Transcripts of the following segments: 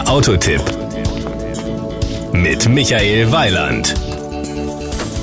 Der Autotipp mit Michael Weiland.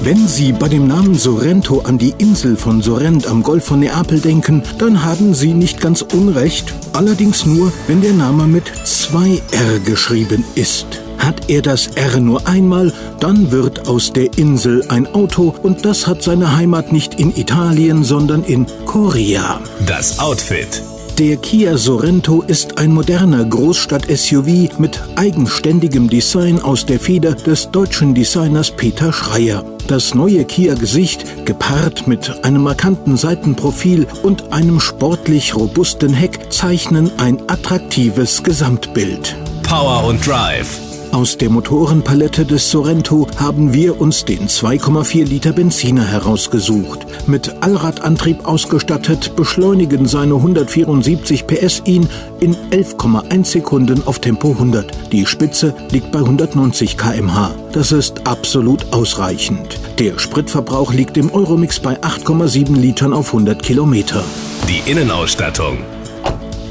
Wenn Sie bei dem Namen Sorrento an die Insel von Sorrent am Golf von Neapel denken, dann haben Sie nicht ganz unrecht, allerdings nur, wenn der Name mit zwei R geschrieben ist. Hat er das R nur einmal, dann wird aus der Insel ein Auto und das hat seine Heimat nicht in Italien, sondern in Korea. Das Outfit. Der Kia Sorento ist ein moderner Großstadt-SUV mit eigenständigem Design aus der Feder des deutschen Designers Peter Schreier. Das neue Kia-Gesicht, gepaart mit einem markanten Seitenprofil und einem sportlich robusten Heck, zeichnen ein attraktives Gesamtbild. Power und Drive. Aus der Motorenpalette des Sorento haben wir uns den 2,4 Liter Benziner herausgesucht. Mit Allradantrieb ausgestattet beschleunigen seine 174 PS ihn in 11,1 Sekunden auf Tempo 100. Die Spitze liegt bei 190 km/h. Das ist absolut ausreichend. Der Spritverbrauch liegt im Euromix bei 8,7 Litern auf 100 Kilometer. Die Innenausstattung.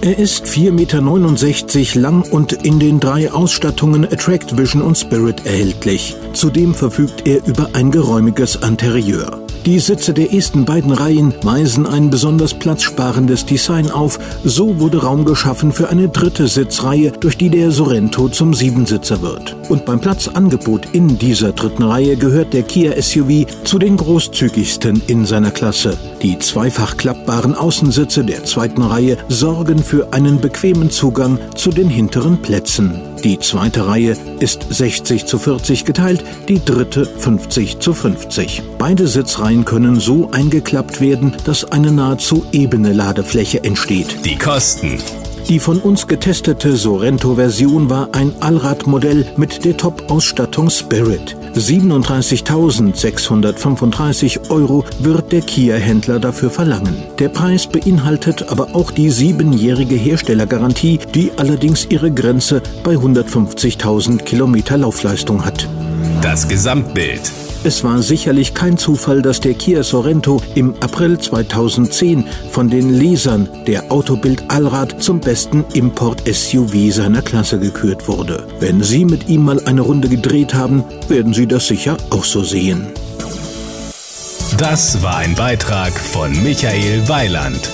Er ist 4,69 Meter lang und in den drei Ausstattungen Attract, Vision und Spirit erhältlich. Zudem verfügt er über ein geräumiges Interieur. Die Sitze der ersten beiden Reihen weisen ein besonders platzsparendes Design auf. So wurde Raum geschaffen für eine dritte Sitzreihe, durch die der Sorento zum Siebensitzer wird. Und beim Platzangebot in dieser dritten Reihe gehört der Kia SUV zu den großzügigsten in seiner Klasse. Die zweifach klappbaren Außensitze der zweiten Reihe sorgen für einen bequemen Zugang zu den hinteren Plätzen. Die zweite Reihe ist 60 zu 40 geteilt, die dritte 50 zu 50. Beide Sitzreihen können so eingeklappt werden, dass eine nahezu ebene Ladefläche entsteht. Die Kosten. Die von uns getestete Sorento-Version war ein Allradmodell mit der Top-Ausstattung Spirit. 37.635 Euro wird der Kia-Händler dafür verlangen. Der Preis beinhaltet aber auch die siebenjährige Herstellergarantie, die allerdings ihre Grenze bei 150.000 Kilometer Laufleistung hat. Das Gesamtbild. Es war sicherlich kein Zufall, dass der Kia Sorento im April 2010 von den Lesern der Autobild Allrad zum besten Import-SUV seiner Klasse gekürt wurde. Wenn Sie mit ihm mal eine Runde gedreht haben, werden Sie das sicher auch so sehen. Das war ein Beitrag von Michael Weiland.